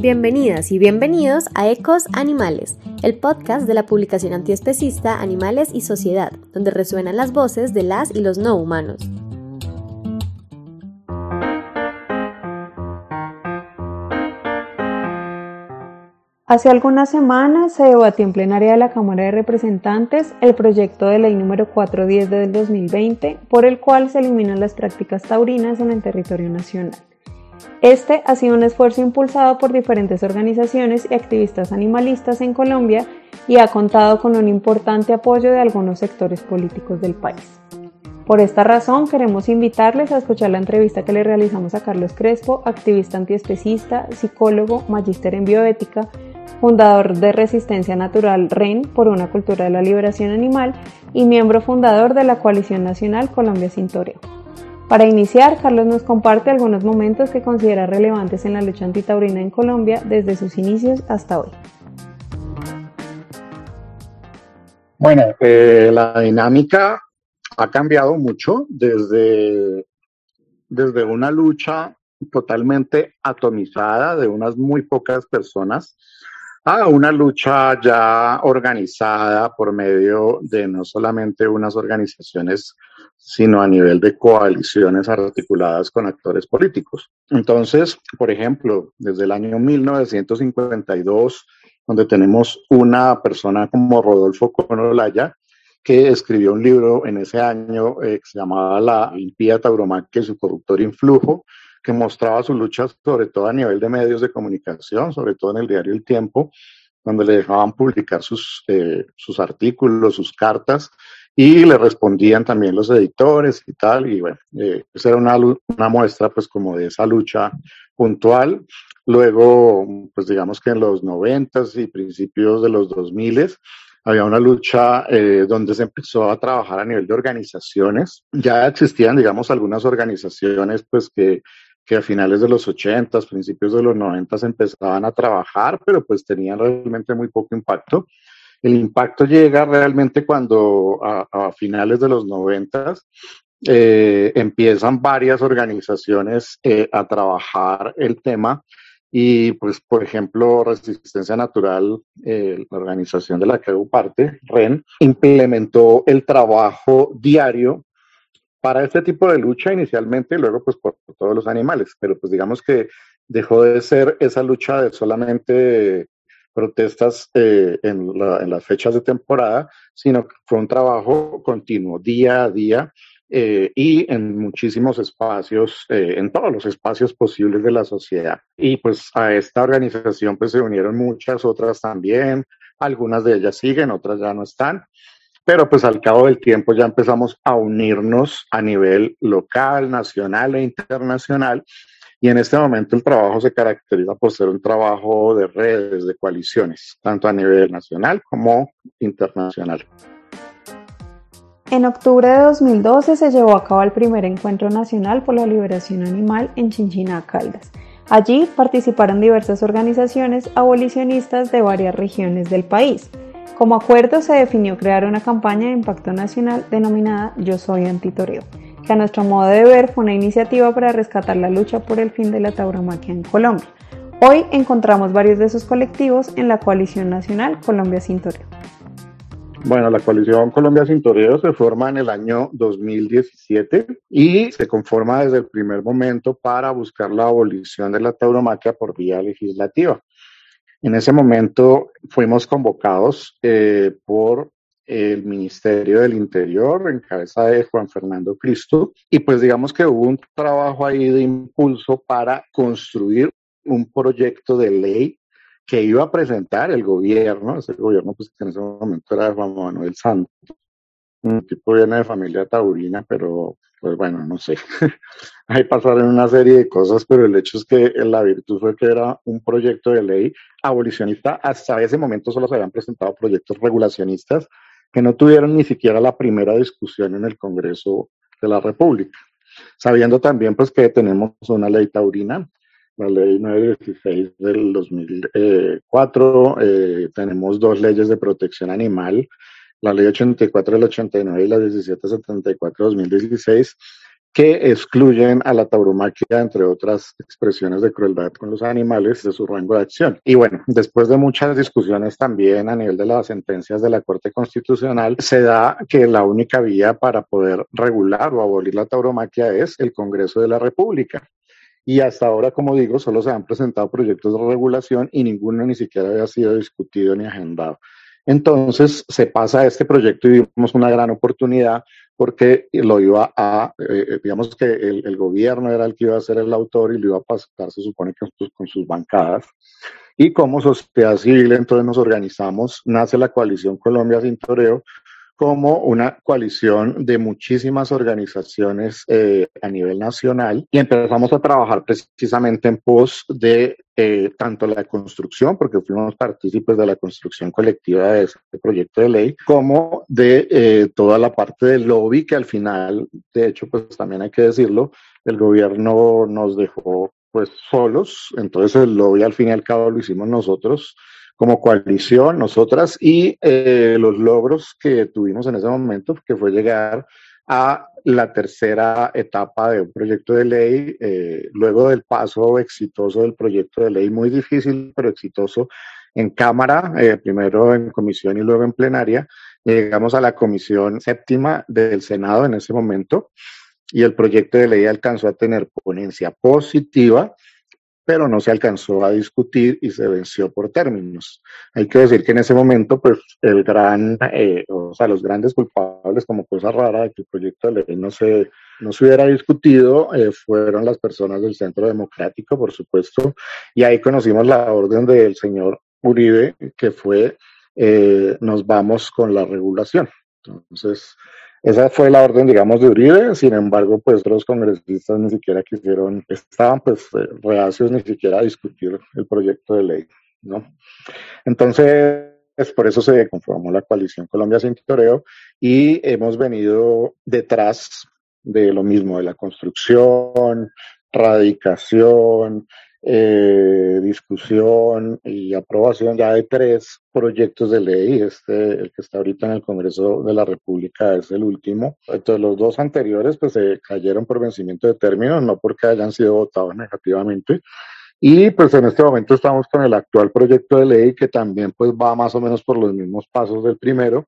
Bienvenidas y bienvenidos a Ecos Animales, el podcast de la publicación antiespecista Animales y Sociedad, donde resuenan las voces de las y los no humanos. Hace algunas semanas se debatió en plenaria de la Cámara de Representantes el proyecto de ley número 410 del 2020, por el cual se eliminan las prácticas taurinas en el territorio nacional. Este ha sido un esfuerzo impulsado por diferentes organizaciones y activistas animalistas en Colombia y ha contado con un importante apoyo de algunos sectores políticos del país. Por esta razón, queremos invitarles a escuchar la entrevista que le realizamos a Carlos Crespo, activista antiespecista, psicólogo, magíster en bioética, fundador de Resistencia Natural REN por una cultura de la liberación animal y miembro fundador de la Coalición Nacional Colombia Sin. Para iniciar, Carlos nos comparte algunos momentos que considera relevantes en la lucha antitaurina en Colombia desde sus inicios hasta hoy. Bueno, eh, la dinámica ha cambiado mucho desde, desde una lucha totalmente atomizada de unas muy pocas personas a una lucha ya organizada por medio de no solamente unas organizaciones, sino a nivel de coaliciones articuladas con actores políticos. Entonces, por ejemplo, desde el año 1952, donde tenemos una persona como Rodolfo Conolaya, que escribió un libro en ese año eh, que se llamaba La Impía Tauromaquia y su corruptor influjo, que mostraba su lucha sobre todo a nivel de medios de comunicación, sobre todo en el diario El Tiempo, donde le dejaban publicar sus, eh, sus artículos, sus cartas, y le respondían también los editores y tal, y bueno, eh, esa era una, una muestra pues como de esa lucha puntual. Luego, pues digamos que en los noventas y principios de los dos miles, había una lucha eh, donde se empezó a trabajar a nivel de organizaciones. Ya existían, digamos, algunas organizaciones pues que que a finales de los 80, principios de los 90 empezaban a trabajar, pero pues tenían realmente muy poco impacto. El impacto llega realmente cuando a, finales de los 90 eh, empiezan varias organizaciones eh, a trabajar el tema y pues por ejemplo Resistencia Natural, eh, la organización de la que hago parte, REN, implementó el trabajo diario para este tipo de lucha inicialmente y luego pues por, todos los animales, pero pues digamos que dejó de ser esa lucha de solamente protestas eh, en, las fechas de temporada, sino que fue un trabajo continuo, día a día, eh, y en muchísimos espacios, eh, en todos los espacios posibles de la sociedad. Y pues a esta organización pues se unieron muchas otras también, algunas de ellas siguen, otras ya no están, pero pues al cabo del tiempo ya empezamos a unirnos a nivel local, nacional e internacional. Y en este momento el trabajo se caracteriza por ser un trabajo de redes, de coaliciones, tanto a nivel nacional como internacional. En octubre de 2012 se llevó a cabo el primer encuentro nacional por la liberación animal en Chinchina, Caldas. Allí participaron diversas organizaciones abolicionistas de varias regiones del país. Como acuerdo se definió crear una campaña de impacto nacional denominada Yo Soy Antitoreo, a nuestro modo de ver fue una iniciativa para rescatar la lucha por el fin de la tauromaquia en Colombia. Hoy encontramos varios de esos colectivos en la coalición nacional Colombia Sin Toreo. Bueno, la coalición Colombia Sin Toreo se forma en el año 2017 y se conforma desde el primer momento para buscar la abolición de la tauromaquia por vía legislativa. En ese momento fuimos convocados eh, por el Ministerio del Interior en cabeza de Juan Fernando Cristo y pues digamos que hubo un trabajo ahí de impulso para construir un proyecto de ley que iba a presentar el gobierno, ese gobierno pues que en ese momento era de Juan Manuel Santos, un tipo viene de familia taurina, pero pues bueno, no sé. Ahí pasaron una serie de cosas, pero el hecho es que la virtud fue que era un proyecto de ley abolicionista. Hasta ese momento solo se habían presentado proyectos regulacionistas que no tuvieron ni siquiera la primera discusión en el Congreso de la República. Sabiendo también pues que tenemos una ley taurina, la ley 916 del 2004, eh, tenemos dos leyes de protección animal, la ley 84 del 89 y la 1774 del 2016, que excluyen a la tauromaquia, entre otras expresiones de crueldad con los animales, de su rango de acción. Y bueno, después de muchas discusiones también a nivel de las sentencias de la Corte Constitucional, se da que la única vía para poder regular o abolir la tauromaquia es el Congreso de la República. Y hasta ahora, como digo, solo se han presentado proyectos de regulación y ninguno ni siquiera había sido discutido ni agendado. Entonces se pasa a este proyecto y vimos una gran oportunidad porque lo iba a, eh, digamos que el, gobierno era el que iba a ser el autor y lo iba a pasar, se supone que con sus bancadas. Y como sociedad civil, entonces nos organizamos, nace la coalición Colombia Sin Toreo, como una coalición de muchísimas organizaciones eh, a nivel nacional. Y empezamos a trabajar precisamente en pos de eh, tanto la construcción, porque fuimos partícipes de la construcción colectiva de este proyecto de ley, como de eh, toda la parte del lobby que al final, de hecho, pues también hay que decirlo, el gobierno nos dejó pues solos, entonces el lobby al fin y al cabo lo hicimos nosotros como coalición, nosotras, y eh, los logros que tuvimos en ese momento, que fue llegar a la tercera etapa de un proyecto de ley, eh, luego del paso exitoso del proyecto de ley, muy difícil, pero exitoso en Cámara, eh, primero en comisión y luego en plenaria, llegamos a la comisión séptima del Senado en ese momento y el proyecto de ley alcanzó a tener ponencia positiva pero no se alcanzó a discutir y se venció por términos. Hay que decir que en ese momento, pues, el gran, eh, o sea, los grandes culpables como cosa rara de que el proyecto de ley no se, no se hubiera discutido eh, fueron las personas del Centro Democrático, por supuesto, y ahí conocimos la orden del señor Uribe, que fue, eh, nos vamos con la regulación. Entonces, esa fue la orden, digamos, de Uribe, sin embargo, pues los congresistas ni siquiera quisieron, estaban pues eh, reacios ni siquiera a discutir el proyecto de ley, ¿no? Entonces, por eso se conformó la coalición Colombia Sin Toreo y hemos venido detrás de lo mismo, de la construcción, radicación, eh, discusión y aprobación ya de tres proyectos de ley. Este, el que está ahorita en el Congreso de la República es el último. Entonces, los dos anteriores pues se cayeron por vencimiento de términos, no porque hayan sido votados negativamente. Y pues en este momento estamos con el actual proyecto de ley que también pues va más o menos por los mismos pasos del primero,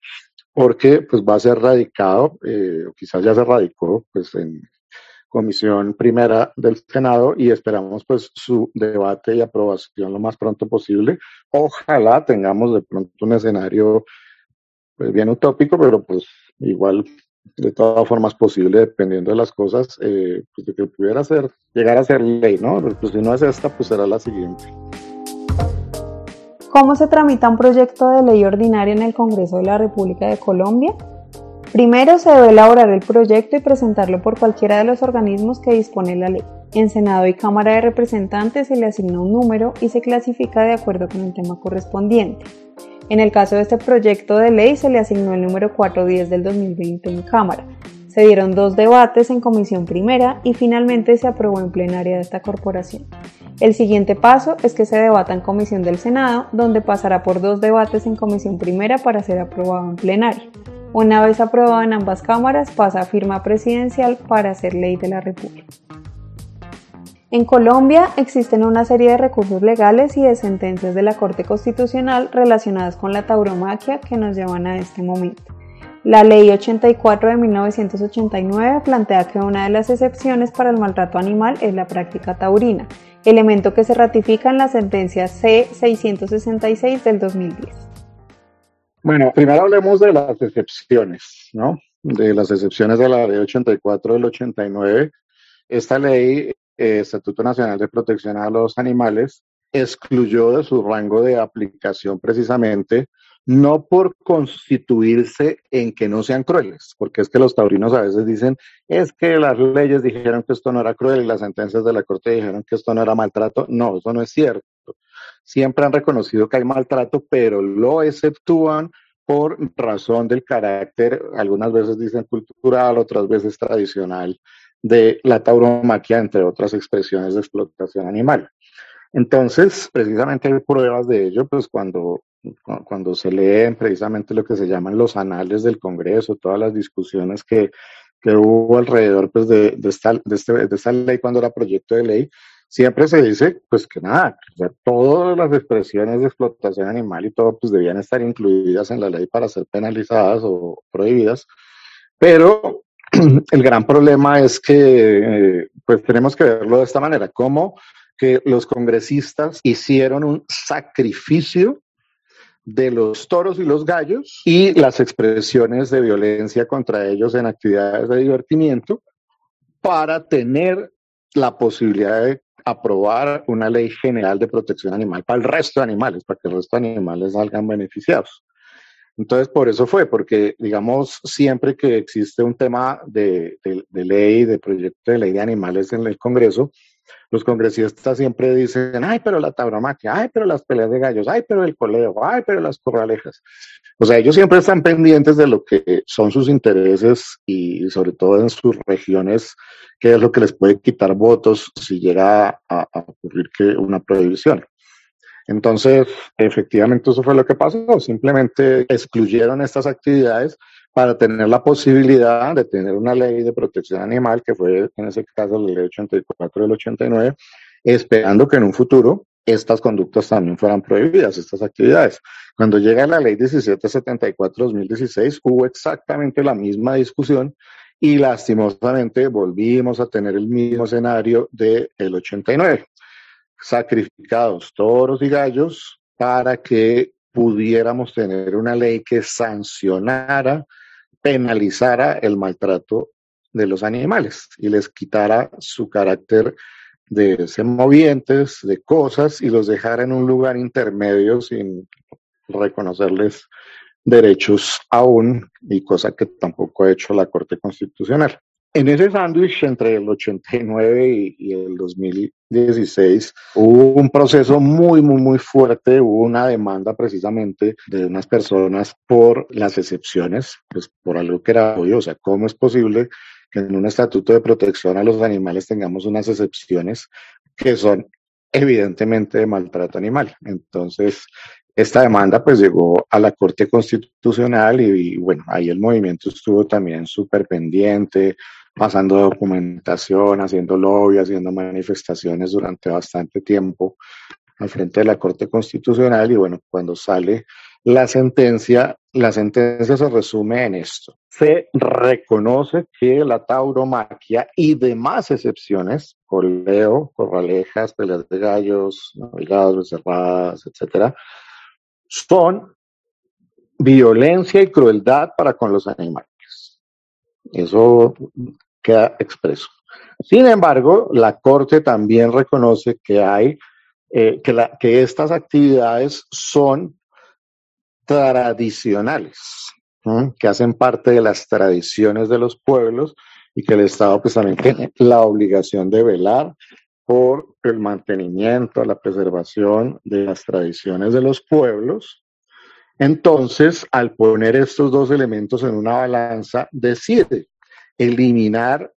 porque pues va a ser radicado, eh, o quizás ya se radicó pues en, comisión primera del Senado y esperamos pues su debate y aprobación lo más pronto posible. Ojalá tengamos de pronto un escenario pues bien utópico, pero pues igual de todas formas posible dependiendo de las cosas, eh, pues de que pudiera ser, llegar a ser ley, ¿no? Pues si no es esta, pues será la siguiente. ¿Cómo se tramita un proyecto de ley ordinaria en el Congreso de la República de Colombia? Primero se debe elaborar el proyecto y presentarlo por cualquiera de los organismos que dispone la ley. En Senado y Cámara de Representantes se le asigna un número y se clasifica de acuerdo con el tema correspondiente. En el caso de este proyecto de ley se le asignó el número 410 del 2020 en Cámara. Se dieron dos debates en comisión primera y finalmente se aprobó en plenaria de esta corporación. El siguiente paso es que se debata en comisión del Senado, donde pasará por dos debates en comisión primera para ser aprobado en plenaria. Una vez aprobado en ambas cámaras, pasa a firma presidencial para ser ley de la República. En Colombia existen una serie de recursos legales y de sentencias de la Corte Constitucional relacionadas con la tauromaquia que nos llevan a este momento. La Ley 84 de 1989 plantea que una de las excepciones para el maltrato animal es la práctica taurina, elemento que se ratifica en la sentencia C666 del 2010. Bueno, primero hablemos de las excepciones, ¿no? De las excepciones de la ley 84 del 89. Esta ley, eh, Estatuto Nacional de Protección a los Animales, excluyó de su rango de aplicación precisamente no por constituirse en que no sean crueles, porque es que los taurinos a veces dicen, es que las leyes dijeron que esto no era cruel y las sentencias de la Corte dijeron que esto no era maltrato. No, eso no es cierto siempre han reconocido que hay maltrato, pero lo exceptúan por razón del carácter, algunas veces dicen cultural, otras veces tradicional, de la tauromaquia, entre otras expresiones de explotación animal. Entonces, precisamente hay pruebas de ello, pues cuando, cuando se leen precisamente lo que se llaman los anales del Congreso, todas las discusiones que que hubo alrededor pues, de, de, este, de esta ley cuando era proyecto de ley, siempre se dice pues que nada, todas las expresiones de explotación animal y todo pues debían estar incluidas en la ley para ser penalizadas o prohibidas, pero el gran problema es que pues tenemos que verlo de esta manera, como que los congresistas hicieron un sacrificio de los toros y los gallos y las expresiones de violencia contra ellos en actividades de divertimiento para tener la posibilidad de aprobar una ley general de protección animal para el resto de animales, para que el resto de animales salgan beneficiados. Entonces, por eso fue, porque, digamos, siempre que existe un tema de, de ley, de proyecto de ley de animales en el Congreso, los congresistas siempre dicen, ay, pero la tauromaquia, ay, pero las peleas de gallos, ay, pero el coleo, ay, pero las corralejas. O sea, ellos siempre están pendientes de lo que son sus intereses y sobre todo en sus regiones, qué es lo que les puede quitar votos si llega a, ocurrir que una prohibición. Entonces, efectivamente, eso fue lo que pasó. Simplemente excluyeron estas actividades para tener la posibilidad de tener una ley de protección animal, que fue en ese caso la ley 84 del 89, esperando que en un futuro estas conductas también fueran prohibidas, estas actividades. Cuando llega la ley 1774-2016, hubo exactamente la misma discusión y lastimosamente volvimos a tener el mismo escenario del 89. Sacrificados toros y gallos para que pudiéramos tener una ley que sancionara penalizara el maltrato de los animales y les quitara su carácter de ser movientes, de cosas, y los dejara en un lugar intermedio sin reconocerles derechos aún, y cosa que tampoco ha hecho la Corte Constitucional. En ese sándwich entre el 89 y, el 2016 hubo un proceso muy, muy, muy fuerte, hubo una demanda precisamente de unas personas por las excepciones, pues por algo que era obvio, o sea, ¿cómo es posible que en un estatuto de protección a los animales tengamos unas excepciones que son evidentemente de maltrato animal? Entonces, esta demanda pues llegó a la Corte Constitucional y, bueno, ahí el movimiento estuvo también súper pendiente, pasando documentación, haciendo lobby, haciendo manifestaciones durante bastante tiempo al frente de la Corte Constitucional y bueno, cuando sale la sentencia, la sentencia se resume en esto. Se reconoce que la tauromaquia y demás excepciones, coleo, corralejas, peleas de gallos, navegados, reservadas, etcétera, son violencia y crueldad para con los animales. Eso queda expreso. Sin embargo, la Corte también reconoce que hay, eh, que, que estas actividades son tradicionales, que hacen parte de las tradiciones de los pueblos y que el Estado pues también tiene la obligación de velar por el mantenimiento, la preservación de las tradiciones de los pueblos. Entonces, al poner estos dos elementos en una balanza, decide eliminar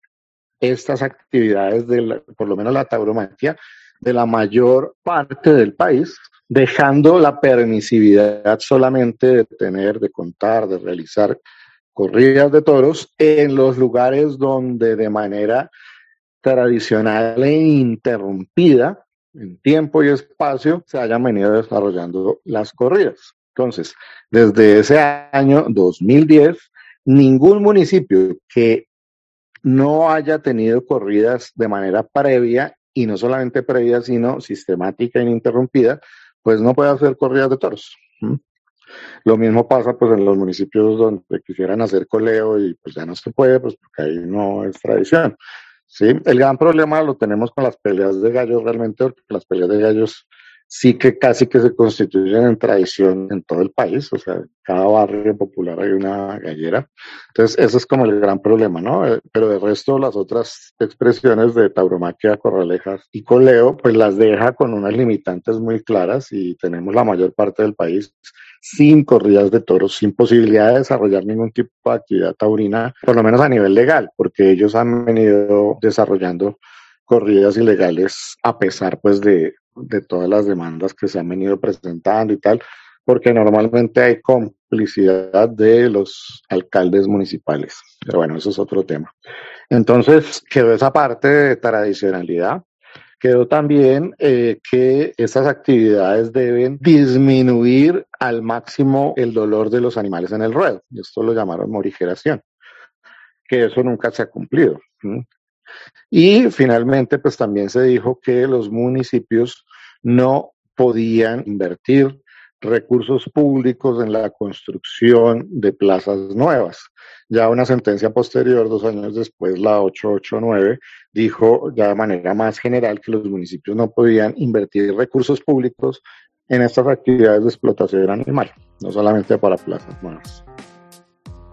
estas actividades, de por lo menos la tauromaquia, de la mayor parte del país, dejando la permisividad solamente de tener, de contar, de realizar corridas de toros en los lugares donde de manera tradicional e interrumpida, en tiempo y espacio, se hayan venido desarrollando las corridas. Entonces, desde ese año 2010, ningún municipio que no haya tenido corridas de manera previa, y no solamente previa, sino sistemática e ininterrumpida, pues no puede hacer corridas de toros. Lo mismo pasa pues en los municipios donde quisieran hacer coleo y pues ya no se puede, pues porque ahí no es tradición. Sí, el gran problema lo tenemos con las peleas de gallos realmente, porque las peleas de gallos sí que casi que se constituyen en tradición en todo el país, o sea, cada barrio popular hay una gallera. Entonces, ese es como el gran problema, ¿no? Eh, pero de resto, las otras expresiones de tauromaquia, corralejas y coleo, pues las deja con unas limitantes muy claras y tenemos la mayor parte del país sin corridas de toros, sin posibilidad de desarrollar ningún tipo de actividad taurina, por lo menos a nivel legal, porque ellos han venido desarrollando corridas ilegales a pesar pues de, de todas las demandas que se han venido presentando y tal, porque normalmente hay complicidad de los alcaldes municipales. Pero bueno, eso es otro tema. Entonces quedó esa parte de tradicionalidad. Quedó también eh, que estas actividades deben disminuir al máximo el dolor de los animales en el ruedo. Esto lo llamaron morigeración, que eso nunca se ha cumplido. Y finalmente, pues también se dijo que los municipios no podían invertir recursos públicos en la construcción de plazas nuevas. Ya una sentencia posterior, dos años después, la 889, dijo ya de manera más general que los municipios no podían invertir recursos públicos en estas actividades de explotación animal, no solamente para plazas nuevas.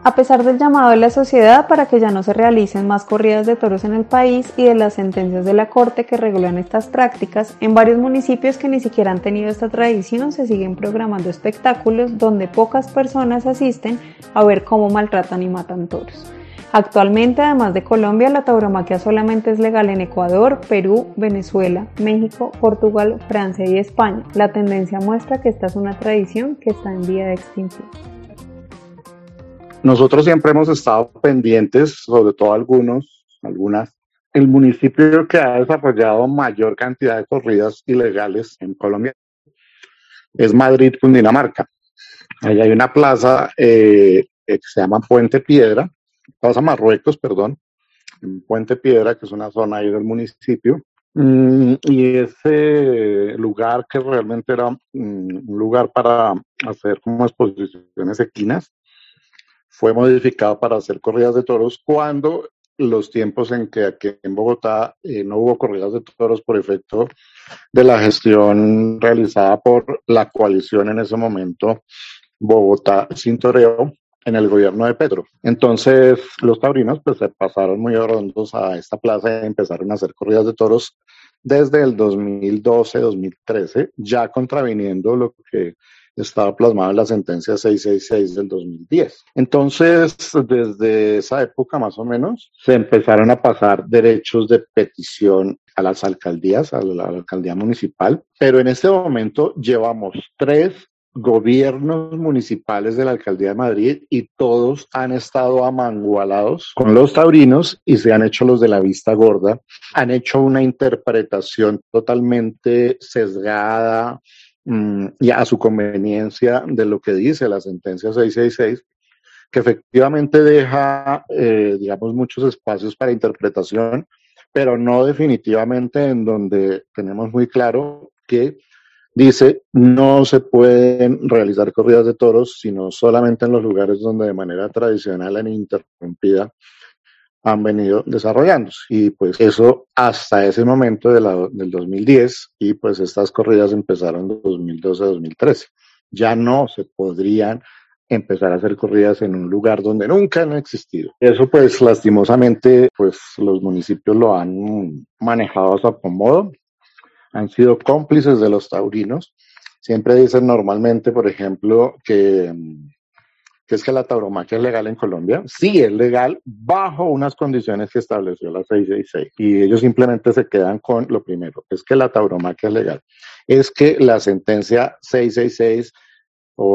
A pesar del llamado de la sociedad para que ya no se realicen más corridas de toros en el país y de las sentencias de la Corte que regulan estas prácticas, en varios municipios que ni siquiera han tenido esta tradición se siguen programando espectáculos donde pocas personas asisten a ver cómo maltratan y matan toros. Actualmente, además de Colombia, la tauromaquia solamente es legal en Ecuador, Perú, Venezuela, México, Portugal, Francia y España. La tendencia muestra que esta es una tradición que está en vía de extinción. Nosotros siempre hemos estado pendientes, sobre todo algunos, algunas. El municipio que ha desarrollado mayor cantidad de corridas ilegales en Colombia es Madrid, Cundinamarca. Ahí hay una plaza eh, que se llama Puente Piedra, Plaza Marruecos, perdón, en Puente Piedra, que es una zona ahí del municipio. Mm, y ese lugar que realmente era mm, un lugar para hacer como exposiciones equinas, fue modificado para hacer corridas de toros cuando los tiempos en que aquí en Bogotá eh, no hubo corridas de toros por efecto de la gestión realizada por la coalición en ese momento Bogotá sin toreo en el gobierno de Petro. Entonces los taurinos pues se pasaron muy rondos a esta plaza y empezaron a hacer corridas de toros desde el 2012-2013, ya contraviniendo lo que estaba plasmado en la sentencia 666 del 2010. Entonces, desde esa época más o menos, se empezaron a pasar derechos de petición a las alcaldías, a la, alcaldía municipal, pero en este momento llevamos tres gobiernos municipales de la alcaldía de Madrid y todos han estado amangualados con los taurinos y se han hecho los de la vista gorda, han hecho una interpretación totalmente sesgada, y a su conveniencia de lo que dice la sentencia 666, que efectivamente deja, eh, digamos, muchos espacios para interpretación, pero no definitivamente en donde tenemos muy claro que dice no se pueden realizar corridas de toros, sino solamente en los lugares donde de manera tradicional e ininterrumpida han venido desarrollándose. Y pues eso hasta ese momento de la, del 2010 y pues estas corridas empezaron en 2012-2013. Ya no se podrían empezar a hacer corridas en un lugar donde nunca han existido. Eso pues lastimosamente pues los municipios lo han manejado a su acomodo, han sido cómplices de los taurinos. Siempre dicen normalmente, por ejemplo, que que es que la tauromaquia es legal en Colombia. Sí, es legal bajo unas condiciones que estableció la 666. Y ellos simplemente se quedan con lo primero, es que la tauromaquia es legal. Es que la sentencia 666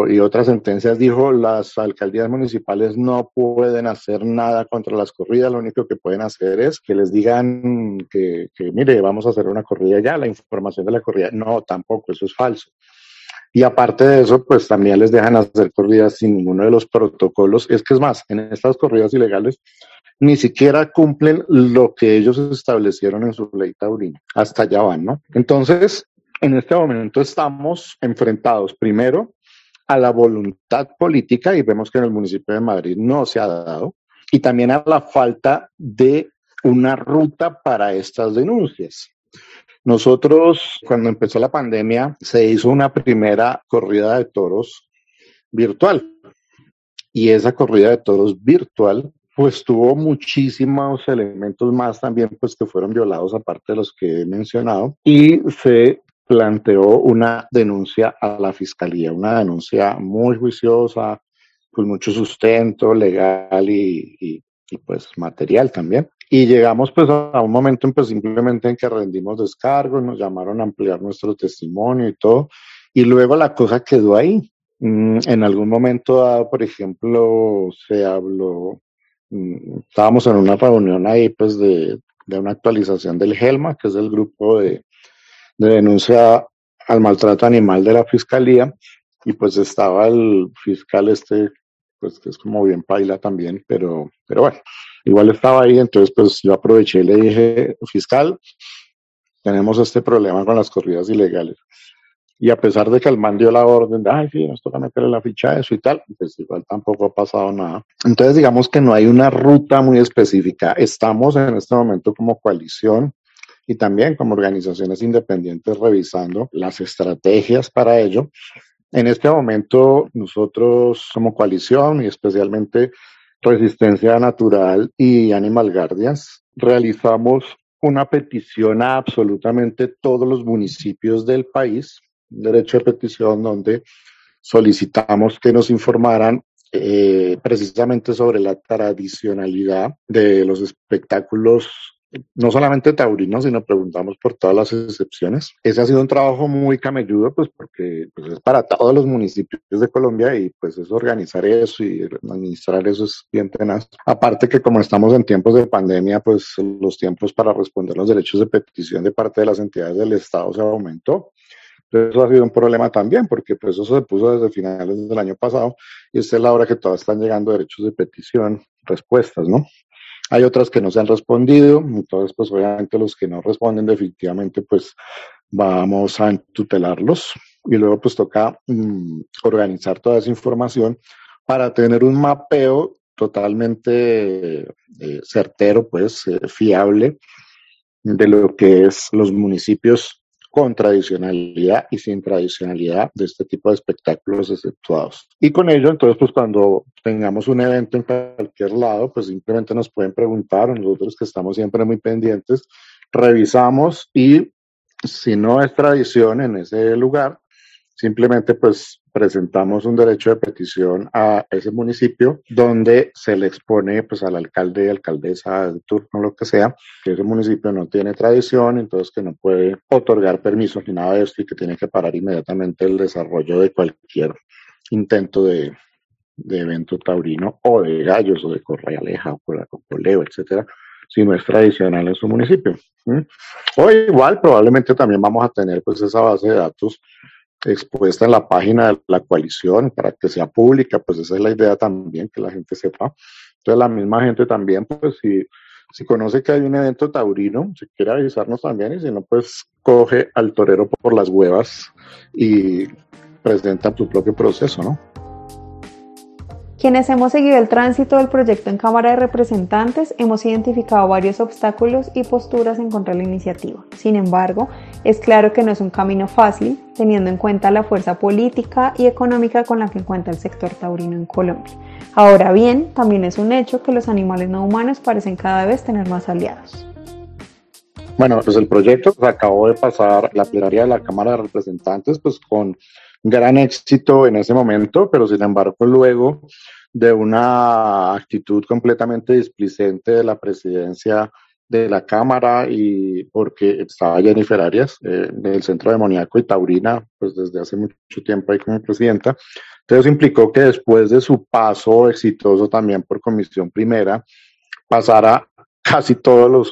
y otras sentencias dijo las alcaldías municipales no pueden hacer nada contra las corridas, lo único que pueden hacer es que les digan que, que mire, vamos a hacer una corrida ya, la información de la corrida. No, tampoco, eso es falso. Y aparte de eso, pues también les dejan hacer corridas sin ninguno de los protocolos. Es que es más, en estas corridas ilegales ni siquiera cumplen lo que ellos establecieron en su ley taurina. Hasta allá van, ¿no? Entonces, en este momento estamos enfrentados primero a la voluntad política y vemos que en el municipio de Madrid no se ha dado y también a la falta de una ruta para estas denuncias. Nosotros, cuando empezó la pandemia, se hizo una primera corrida de toros virtual. Y esa corrida de toros virtual, pues tuvo muchísimos elementos más también, pues que fueron violados aparte de los que he mencionado. Y se planteó una denuncia a la fiscalía, una denuncia muy juiciosa, con mucho sustento legal y, y pues material también. Y llegamos pues a un momento pues simplemente en que rendimos descargos, nos llamaron a ampliar nuestro testimonio y todo, y luego la cosa quedó ahí. Mm, en algún momento por ejemplo, se habló, mm, estábamos en una reunión ahí, pues, de, de una actualización del GELMA, que es el grupo de denuncia al maltrato animal de la fiscalía, y pues estaba el fiscal este, pues que es como bien paila también, pero, pero bueno, igual estaba ahí, entonces pues yo aproveché y le dije, fiscal, tenemos este problema con las corridas ilegales. Y a pesar de que el man dio la orden de, ay, sí, nos toca meterle la ficha a eso y tal, pues igual tampoco ha pasado nada. Entonces, digamos que no hay una ruta muy específica. Estamos en este momento como coalición y también como organizaciones independientes revisando las estrategias para ello. En este momento, nosotros como coalición y especialmente Resistencia Natural y Animal Guardians, realizamos una petición a absolutamente todos los municipios del país derecho de petición donde solicitamos que nos informaran eh, precisamente sobre la tradicionalidad de los espectáculos no solamente taurinos, sino preguntamos por todas las excepciones. Ese ha sido un trabajo muy camelludo, pues porque pues, es para todos los municipios de Colombia y pues es organizar eso y administrar eso es bien tenaz. Aparte que como estamos en tiempos de pandemia, pues los tiempos para responder los derechos de petición de parte de las entidades del Estado se aumentó. Eso ha sido un problema también, porque pues eso se puso desde finales del año pasado y esta es la hora que todavía están llegando derechos de petición, respuestas, ¿no? Hay otras que no se han respondido, entonces pues obviamente los que no responden definitivamente pues vamos a tutelarlos y luego pues toca mm, organizar toda esa información para tener un mapeo totalmente eh, certero, pues eh, fiable de lo que es los municipios con tradicionalidad y sin tradicionalidad de este tipo de espectáculos exceptuados. Y con ello, entonces, pues cuando tengamos un evento en cualquier lado, pues simplemente nos pueden preguntar, nosotros que estamos siempre muy pendientes, revisamos y si no es tradición en ese lugar, simplemente pues presentamos un derecho de petición a ese municipio donde se le expone pues al alcalde y alcaldesa de turno, lo que sea, que ese municipio no tiene tradición, entonces que no puede otorgar permisos ni nada de esto y que tiene que parar inmediatamente el desarrollo de cualquier intento de, evento taurino o de gallos o de correaleja o coleo, etcétera, si no es tradicional en su municipio. O igual, probablemente también vamos a tener pues esa base de datos expuesta en la página de la coalición para que sea pública, pues esa es la idea también, que la gente sepa. Entonces la misma gente también, pues si, si conoce que hay un evento taurino, si quiere avisarnos también y si no, pues coge al torero por las huevas y presenta tu propio proceso, ¿no? Quienes hemos seguido el tránsito del proyecto en Cámara de Representantes hemos identificado varios obstáculos y posturas en contra de la iniciativa. Sin embargo, es claro que no es un camino fácil, teniendo en cuenta la fuerza política y económica con la que cuenta el sector taurino en Colombia. Ahora bien, también es un hecho que los animales no humanos parecen cada vez tener más aliados. Bueno, pues el proyecto acabó de pasar la plenaria de la Cámara de Representantes, pues con gran éxito en ese momento, pero sin embargo luego de una actitud completamente displicente de la presidencia de la Cámara y porque estaba Jennifer Arias eh, del Centro Demoníaco y Taurina, pues desde hace mucho tiempo ahí como presidenta. Entonces implicó que después de su paso exitoso también por Comisión Primera, pasara casi todo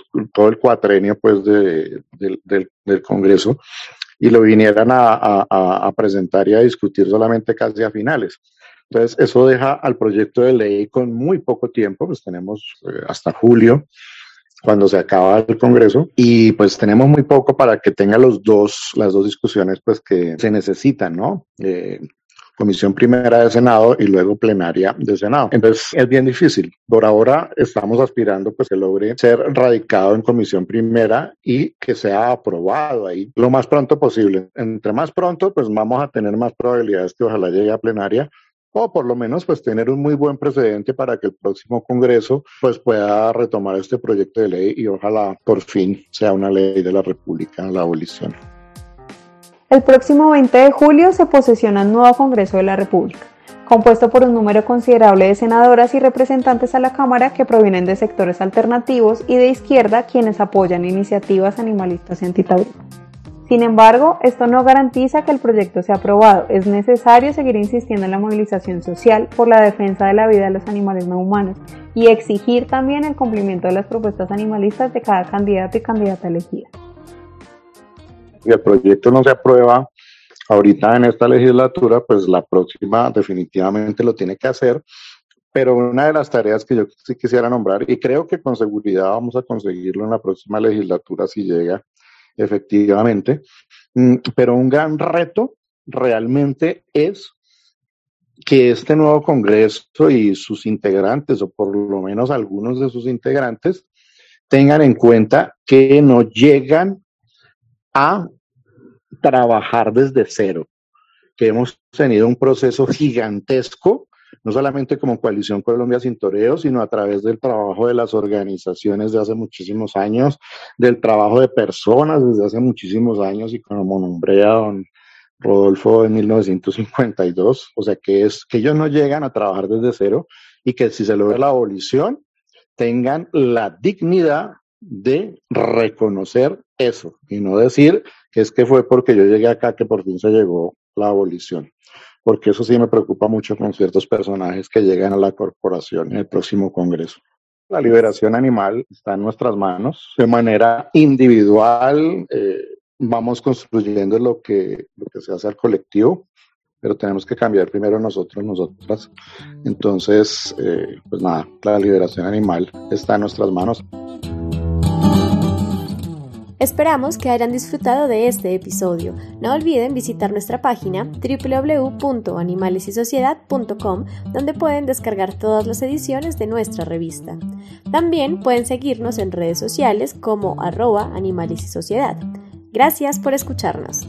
el cuatrenio pues de, del, del Congreso y lo vinieran a, presentar y a discutir solamente casi a finales. Entonces, eso deja al proyecto de ley con muy poco tiempo, pues tenemos eh, hasta julio, cuando se acaba el Congreso, y pues tenemos muy poco para que tenga los dos, las dos discusiones pues que se necesitan, ¿no? Eh, comisión primera de Senado y luego plenaria de Senado. Entonces es bien difícil. Por ahora estamos aspirando pues que logre ser radicado en comisión primera y que sea aprobado ahí lo más pronto posible. Entre más pronto pues vamos a tener más probabilidades que ojalá llegue a plenaria o por lo menos pues tener un muy buen precedente para que el próximo Congreso pues pueda retomar este proyecto de ley y ojalá por fin sea una ley de la República la abolición. El próximo 20 de julio se posesiona el nuevo Congreso de la República, compuesto por un número considerable de senadoras y representantes a la Cámara que provienen de sectores alternativos y de izquierda quienes apoyan iniciativas animalistas y antitaurinas. Sin embargo, esto no garantiza que el proyecto sea aprobado. Es necesario seguir insistiendo en la movilización social por la defensa de la vida de los animales no humanos y exigir también el cumplimiento de las propuestas animalistas de cada candidato y candidata elegida. Si el proyecto no se aprueba ahorita en esta legislatura, pues la próxima definitivamente lo tiene que hacer. Pero una de las tareas que yo sí quisiera nombrar, y creo que con seguridad vamos a conseguirlo en la próxima legislatura si llega, efectivamente. Mm, pero un gran reto realmente es que este nuevo Congreso y sus integrantes, o por lo menos algunos de sus integrantes, tengan en cuenta que no llegan a trabajar desde cero, que hemos tenido un proceso gigantesco no solamente como Coalición Colombia Sin Toreo, sino a través del trabajo de las organizaciones de hace muchísimos años, del trabajo de personas desde hace muchísimos años y como nombré a don Rodolfo en 1952, o sea que es que ellos no llegan a trabajar desde cero y que si se logra la abolición tengan la dignidad de reconocer eso y no decir que es que fue porque yo llegué acá que por fin se llegó la abolición porque eso sí me preocupa mucho con ciertos personajes que llegan a la corporación en el próximo Congreso. La liberación animal está en nuestras manos. De manera individual, eh, vamos construyendo lo que, lo que se hace al colectivo, pero tenemos que cambiar primero nosotros, nosotras. Entonces, eh, pues nada, la liberación animal está en nuestras manos. Esperamos que hayan disfrutado de este episodio. No olviden visitar nuestra página www.animalesysociedad.com donde pueden descargar todas las ediciones de nuestra revista. También pueden seguirnos en redes sociales como arroba animales y sociedad. Gracias por escucharnos.